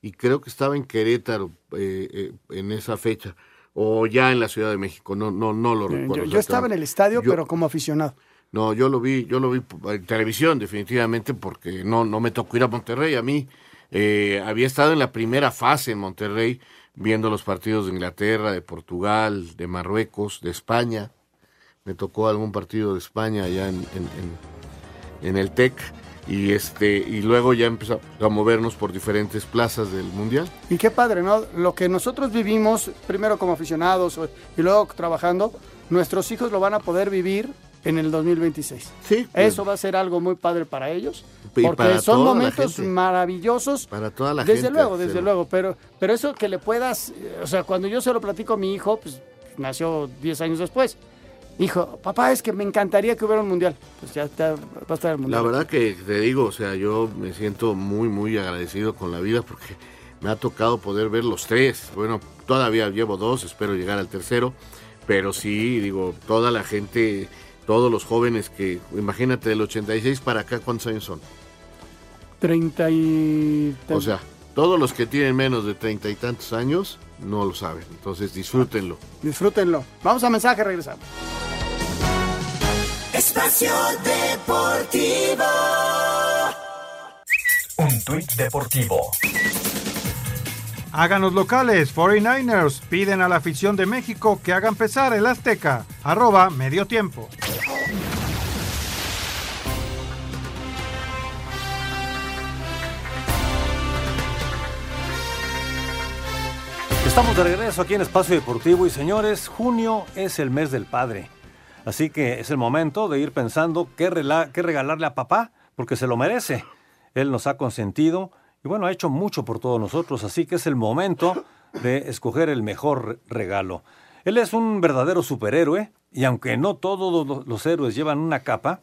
y creo que estaba en Querétaro en esa fecha o ya en la Ciudad de México, no, no, no lo recuerdo. Yo, estaba en el estadio, pero como aficionado. No, yo lo vi, yo lo vi en televisión definitivamente porque no, no me tocó ir a Monterrey. A mí eh, había estado en la primera fase en Monterrey viendo los partidos de Inglaterra, de Portugal, de Marruecos, de España. Me tocó algún partido de España allá en, en, en el TEC y este y luego ya empezamos a movernos por diferentes plazas del mundial. Y qué padre, ¿no? Lo que nosotros vivimos primero como aficionados y luego trabajando, nuestros hijos lo van a poder vivir en el 2026. Sí. Eso va a ser algo muy padre para ellos, porque son momentos maravillosos. Para toda la desde gente. Desde luego, desde luego, pero pero eso que le puedas, o sea, cuando yo se lo platico a mi hijo, pues nació 10 años después Hijo, papá, es que me encantaría que hubiera un mundial. Pues ya va a estar el mundial. La verdad que te digo, o sea, yo me siento muy, muy agradecido con la vida porque me ha tocado poder ver los tres. Bueno, todavía llevo dos, espero llegar al tercero. Pero sí, digo, toda la gente, todos los jóvenes que, imagínate, del 86 para acá, ¿cuántos años son? 30 y... O sea, todos los que tienen menos de treinta y tantos años no lo saben. Entonces disfrútenlo. Disfrútenlo. Vamos a mensaje, regresamos. Espacio Deportivo. Un tuit deportivo. Háganos locales, 49ers piden a la afición de México que hagan pesar el Azteca. Arroba medio tiempo. Estamos de regreso aquí en Espacio Deportivo y señores, junio es el mes del padre. Así que es el momento de ir pensando qué, regalarle a papá, porque se lo merece. Él nos ha consentido y bueno, ha hecho mucho por todos nosotros, así que es el momento de escoger el mejor regalo. Él es un verdadero superhéroe y aunque no todos los héroes llevan una capa,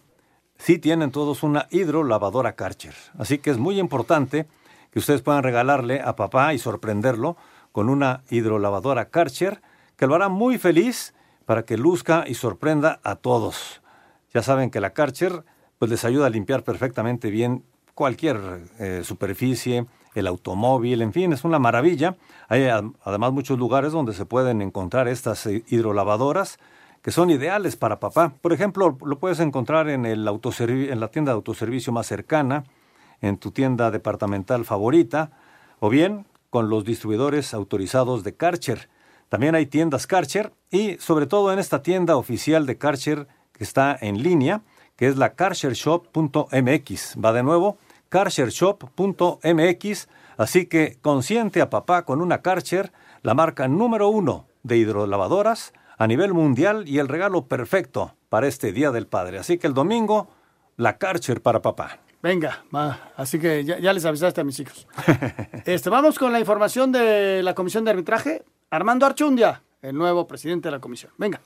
sí tienen todos una hidrolavadora Karcher. Así que es muy importante que ustedes puedan regalarle a papá y sorprenderlo con una hidrolavadora Karcher que lo hará muy feliz para que luzca y sorprenda a todos. Ya saben que la Karcher pues les ayuda a limpiar perfectamente bien cualquier eh, superficie, el automóvil, en fin, es una maravilla. Hay además muchos lugares donde se pueden encontrar estas eh, hidrolavadoras que son ideales para papá. Por ejemplo, lo puedes encontrar en, el en la tienda de autoservicio más cercana, en tu tienda departamental favorita, o bien con los distribuidores autorizados de Karcher. También hay tiendas Karcher y sobre todo en esta tienda oficial de Karcher que está en línea, que es la karchershop.mx. Va de nuevo, karchershop.mx. Así que consiente a papá con una Karcher, la marca número uno de hidrolavadoras a nivel mundial y el regalo perfecto para este Día del Padre. Así que el domingo, la Karcher para papá. Venga, va. así que ya, les avisaste a mis hijos. este, vamos con la información de la Comisión de Arbitraje. Armando Archundia, el nuevo presidente de la comisión. Venga.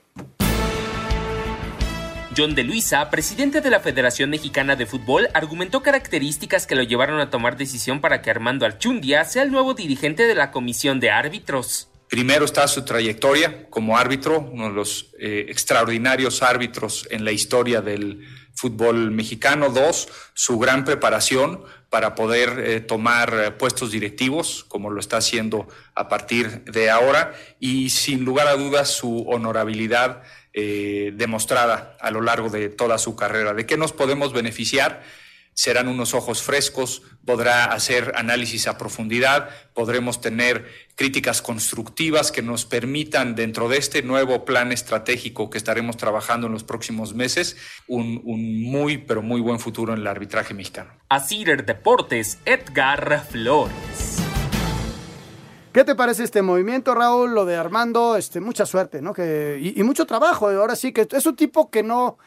John de Luisa, presidente de la Federación Mexicana de Fútbol, argumentó características que lo llevaron a tomar decisión para que Armando Archundia sea el nuevo dirigente de la Comisión de Árbitros. Primero está su trayectoria como árbitro, uno de los eh, extraordinarios árbitros en la historia del fútbol mexicano. Dos, su gran preparación para poder eh, tomar eh, puestos directivos, como lo está haciendo a partir de ahora. Y sin lugar a dudas, su honorabilidad demostrada a lo largo de toda su carrera. ¿De qué nos podemos beneficiar? Serán unos ojos frescos, podrá hacer análisis a profundidad, podremos tener críticas constructivas que nos permitan, dentro de este nuevo plan estratégico que estaremos trabajando en los próximos meses, un, un muy, pero muy buen futuro en el arbitraje mexicano. Asir Deportes, Edgar Flores. ¿Qué te parece este movimiento, Raúl? Lo de Armando, este, mucha suerte, ¿no? Que, y, y mucho trabajo. Ahora sí que es un tipo que no,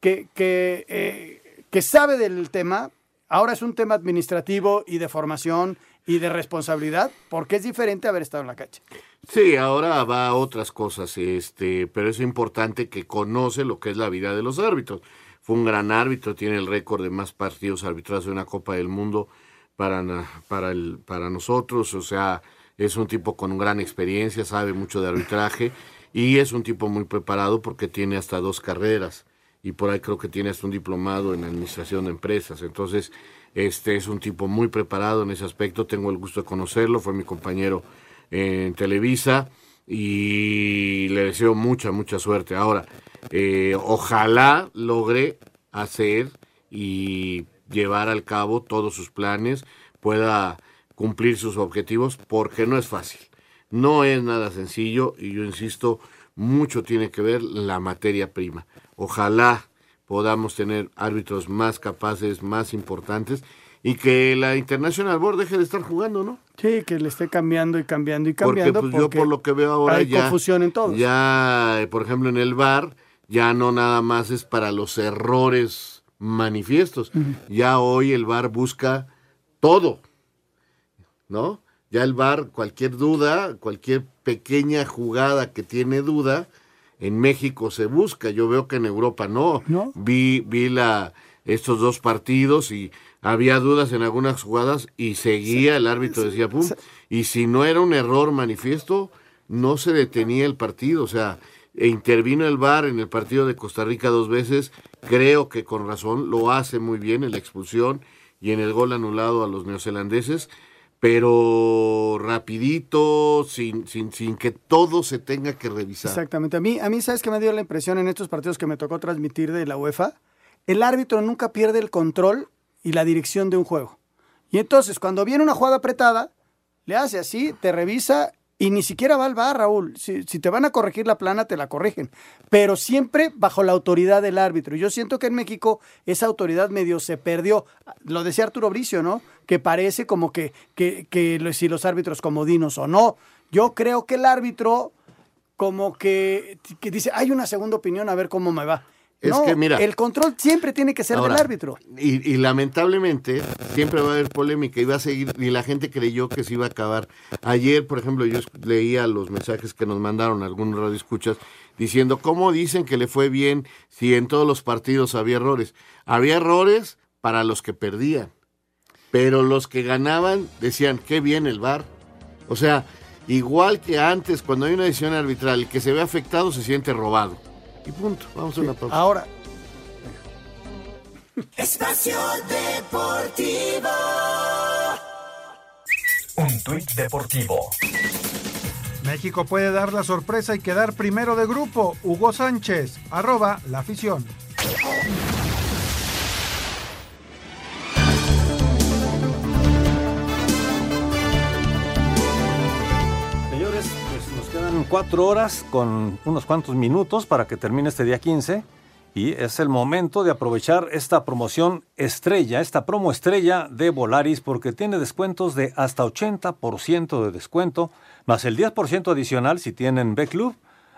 que, que, eh, que sabe del tema. Ahora es un tema administrativo y de formación y de responsabilidad, porque es diferente haber estado en la cancha. Sí, ahora va a otras cosas, este, pero es importante que conoce lo que es la vida de los árbitros. Fue un gran árbitro, tiene el récord de más partidos arbitrados de una Copa del Mundo para, para, el, para nosotros, o sea, es un tipo con gran experiencia, sabe mucho de arbitraje y es un tipo muy preparado porque tiene hasta dos carreras y por ahí creo que tiene hasta un diplomado en administración de empresas. Entonces, este es un tipo muy preparado en ese aspecto. Tengo el gusto de conocerlo, fue mi compañero en Televisa y le deseo mucha, mucha suerte. Ahora, eh, ojalá logre hacer y llevar al cabo todos sus planes, pueda cumplir sus objetivos, porque no es fácil. No es nada sencillo y yo insisto, mucho tiene que ver la materia prima. Ojalá podamos tener árbitros más capaces, más importantes y que la International Board deje de estar jugando, ¿no? Sí, que le esté cambiando y cambiando y Porque cambiando. pues, yo por lo que veo ahora hay ya confusión en todos. ya, eh, por ejemplo, en el bar ya no nada más es para los errores manifiestos. Ya hoy el bar busca todo, ¿no? Ya el bar, cualquier duda, cualquier pequeña jugada que tiene duda, en México se busca. Yo veo que en Europa no. Vi, vi la, estos dos partidos y había dudas en algunas jugadas y seguía el árbitro, decía, pum. Y si no era un error manifiesto, no se detenía el partido. O sea, e intervino el VAR en el partido de Costa Rica dos veces. Creo que con razón lo hace muy bien en la expulsión y en el gol anulado a los neozelandeses. Pero rapidito, sin, sin, sin que todo se tenga que revisar. Exactamente. A mí, a mí, ¿sabes qué me dio la impresión en estos partidos que me tocó transmitir de la UEFA? El árbitro nunca pierde el control y la dirección de un juego. Y entonces, cuando viene una jugada apretada, le hace así, te revisa y ni siquiera va al bar, Raúl. Si, si te van a corregir la plana, te la corrigen. Pero siempre bajo la autoridad del árbitro. Yo siento que en México esa autoridad medio se perdió. Lo decía Arturo Bricio, ¿no? Que parece como que, que, que si los árbitros comodinos o no. Yo creo que el árbitro como que, que dice, hay una segunda opinión, a ver cómo me va. Es No, que mira- el control siempre tiene que ser Ahora, del árbitro. Y, y lamentablemente siempre va a haber polémica y va a seguir, y la gente creyó que se iba a acabar. Ayer, por ejemplo, yo leía los mensajes que nos mandaron algunos radioescuchas diciendo, ¿cómo dicen que le fue bien si en todos los partidos había errores? Había errores para los que perdían, pero los que ganaban decían, qué bien el VAR. O sea, igual que antes, cuando hay una decisión arbitral, el que se ve afectado se siente robado. Y punto, vamos a una pausa. Ahora, Espacio Deportivo. Un tuit deportivo. México puede dar la sorpresa y quedar primero de grupo. Hugo Sánchez, arroba la afición. Cuatro horas con unos cuantos minutos para que termine este día 15 y es el momento de aprovechar esta promoción estrella, esta promo estrella de Volaris porque tiene descuentos de hasta 80% de descuento, más el 10% adicional si tienen B-Club,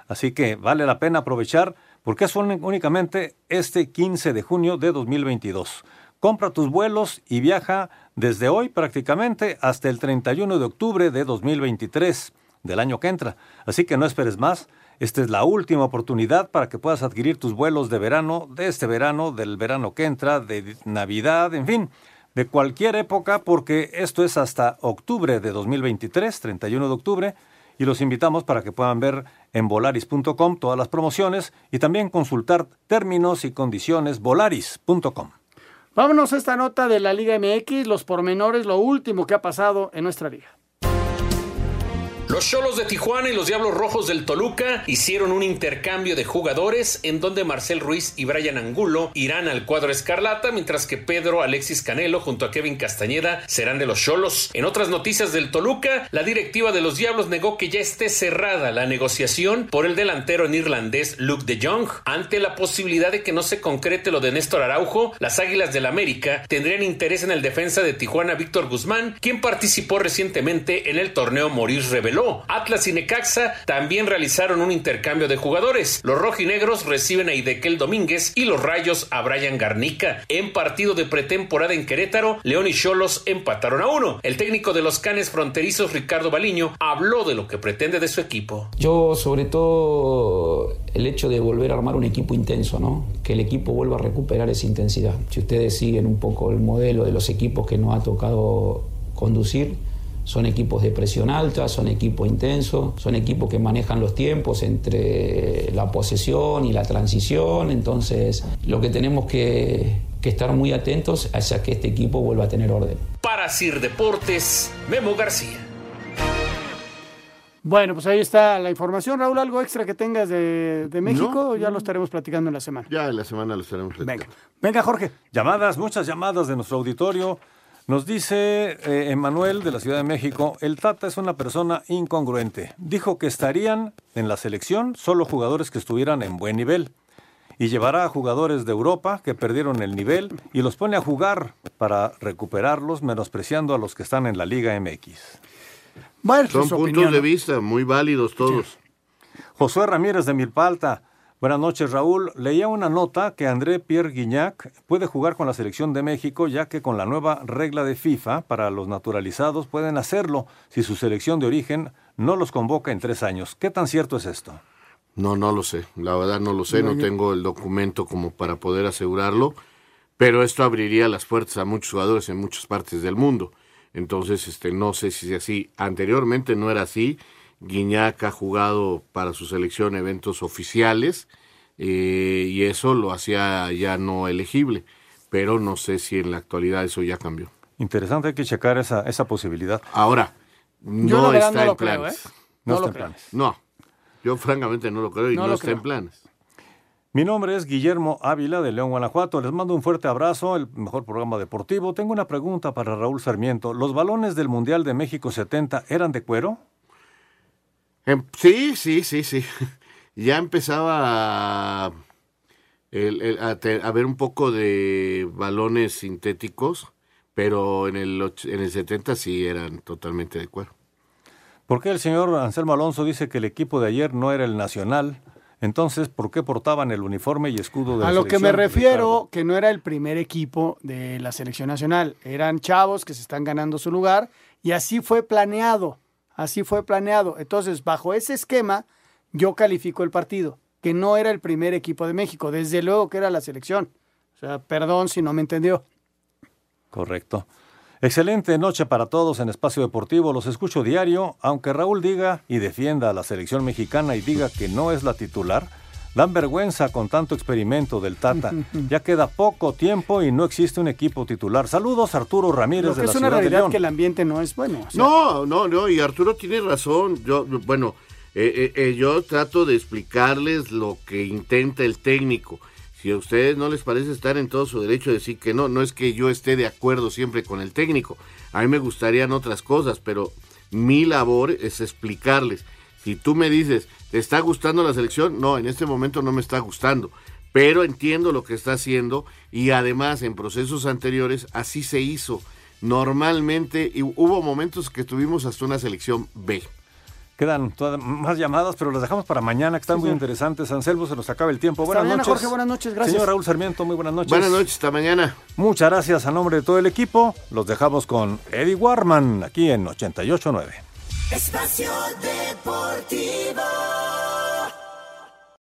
así que vale la pena aprovechar porque es únicamente este 15 de junio de 2022. Compra tus vuelos y viaja desde hoy prácticamente hasta el 31 de octubre de 2023 del año que entra. Así que no esperes más. Esta es la última oportunidad para que puedas adquirir tus vuelos de verano, de este verano, del verano que entra, de Navidad, en fin, de cualquier época, porque esto es hasta octubre de 2023, 31 de octubre, y los invitamos para que puedan ver en volaris.com todas las promociones y también consultar términos y condiciones volaris.com. vámonos a esta nota de la Liga MX, los pormenores, lo último que ha pasado en nuestra liga. Los Cholos de Tijuana y los Diablos Rojos del Toluca hicieron un intercambio de jugadores en donde Marcel Ruiz y Brian Angulo irán al cuadro escarlata, mientras que Pedro Alexis Canelo junto a Kevin Castañeda serán de los Cholos. En otras noticias del Toluca, la directiva de los Diablos negó que ya esté cerrada la negociación por el delantero irlandés Luke de Jong. Ante la posibilidad de que no se concrete lo de Néstor Araujo, las Águilas del América tendrían interés en el defensa de Tijuana Víctor Guzmán, quien participó recientemente en el torneo Moris Atlas y Necaxa también realizaron un intercambio de jugadores. Los rojinegros reciben a Idequel Domínguez y los Rayos a Brian Garnica. En partido de pretemporada en Querétaro, León y Cholos empataron a uno. El técnico de los Canes fronterizos, Ricardo Baliño, habló de lo que pretende de su equipo. Yo, sobre todo, el hecho de volver a armar un equipo intenso, ¿no? Que el equipo vuelva a recuperar esa intensidad. Si ustedes siguen un poco el modelo de los equipos que nos ha tocado conducir, son equipos de presión alta, son equipos intensos, son equipos que manejan los tiempos entre la posesión y la transición. Entonces, lo que tenemos que, estar muy atentos es a que este equipo vuelva a tener orden. Para Sir Deportes, Memo García. Bueno, pues ahí está la información. Raúl, ¿algo extra que tengas de, México? ya lo estaremos platicando en la semana. Ya en la semana lo estaremos platicando. Venga, venga Jorge. Llamadas, muchas llamadas de nuestro auditorio. Nos dice eh, Emanuel de la Ciudad de México, el Tata es una persona incongruente. Dijo que estarían en la selección solo jugadores que estuvieran en buen nivel. Y llevará a jugadores de Europa que perdieron el nivel y los pone a jugar para recuperarlos, menospreciando a los que están en la Liga MX. Son puntos de vista muy válidos todos. Josué Ramírez de Milpalta. Buenas noches, Raúl. Leía una nota que André Pierre Guignac puede jugar con la selección de México, ya que con la nueva regla de FIFA para los naturalizados pueden hacerlo si su selección de origen no los convoca en tres años. ¿Qué tan cierto es esto? No, no lo sé. La verdad no lo sé. No tengo el documento como para poder asegurarlo. Pero esto abriría las puertas a muchos jugadores en muchas partes del mundo. Entonces, este, no sé si es así. Anteriormente no era así Guiñac ha jugado para su selección eventos oficiales eh, y eso lo hacía ya no elegible, pero no sé si en la actualidad eso ya cambió. Interesante, hay que checar esa, esa posibilidad. Ahora, no, está en planes. ¿eh? No, está en planes. No, yo francamente no lo creo y no, está en planes. Mi nombre es Guillermo Ávila de León, Guanajuato. Les mando un fuerte abrazo, el mejor programa deportivo. Tengo una pregunta para Raúl Sarmiento. ¿Los balones del Mundial de México 70 eran de cuero? Em, sí, sí, sí, sí. Ya empezaba a, haber un poco de balones sintéticos, pero en el, en el 70 sí eran totalmente de cuero. ¿Por qué el señor Anselmo Alonso dice que el equipo de ayer no era el nacional? Entonces, ¿por qué portaban el uniforme y escudo de la A lo que me refiero, que no era el primer equipo de la selección nacional. Eran chavos que se están ganando su lugar y así fue planeado. Así fue planeado. Entonces, bajo ese esquema, yo califico el partido, que no era el primer equipo de México, desde luego que era la selección. O sea, perdón si no me entendió. Correcto. Excelente noche para todos en Espacio Deportivo. Los escucho diario, aunque Raúl diga y defienda a la selección mexicana y diga que no es la titular Dan vergüenza con tanto experimento del Tata. Ya queda poco tiempo y no existe un equipo titular. Saludos Arturo Ramírez de la es una realidad que el ambiente no es bueno. No, no, no, y Arturo tiene razón. Yo, bueno, eh, eh, eh, yo trato de explicarles lo que intenta el técnico. Si a ustedes no les parece estar en todo su derecho de decir que no, no es que yo esté de acuerdo siempre con el técnico. A mí me gustarían otras cosas, pero mi labor es explicarles. Si tú me dices, ¿Te está gustando la selección? No, en este momento no me está gustando, pero entiendo lo que está haciendo y además en procesos anteriores así se hizo. Normalmente y hubo momentos que tuvimos hasta una selección B. Quedan todas, más llamadas, pero las dejamos para mañana, que están muy interesantes. Anselmo, se nos acaba el tiempo. buenas mañana, noches. Jorge, buenas noches, gracias. Señor Raúl Sarmiento, muy buenas noches. Buenas noches, hasta mañana. Muchas gracias a nombre de todo el equipo. Los dejamos con Eddie Warman, aquí en 88.9. Espacio Deportivo.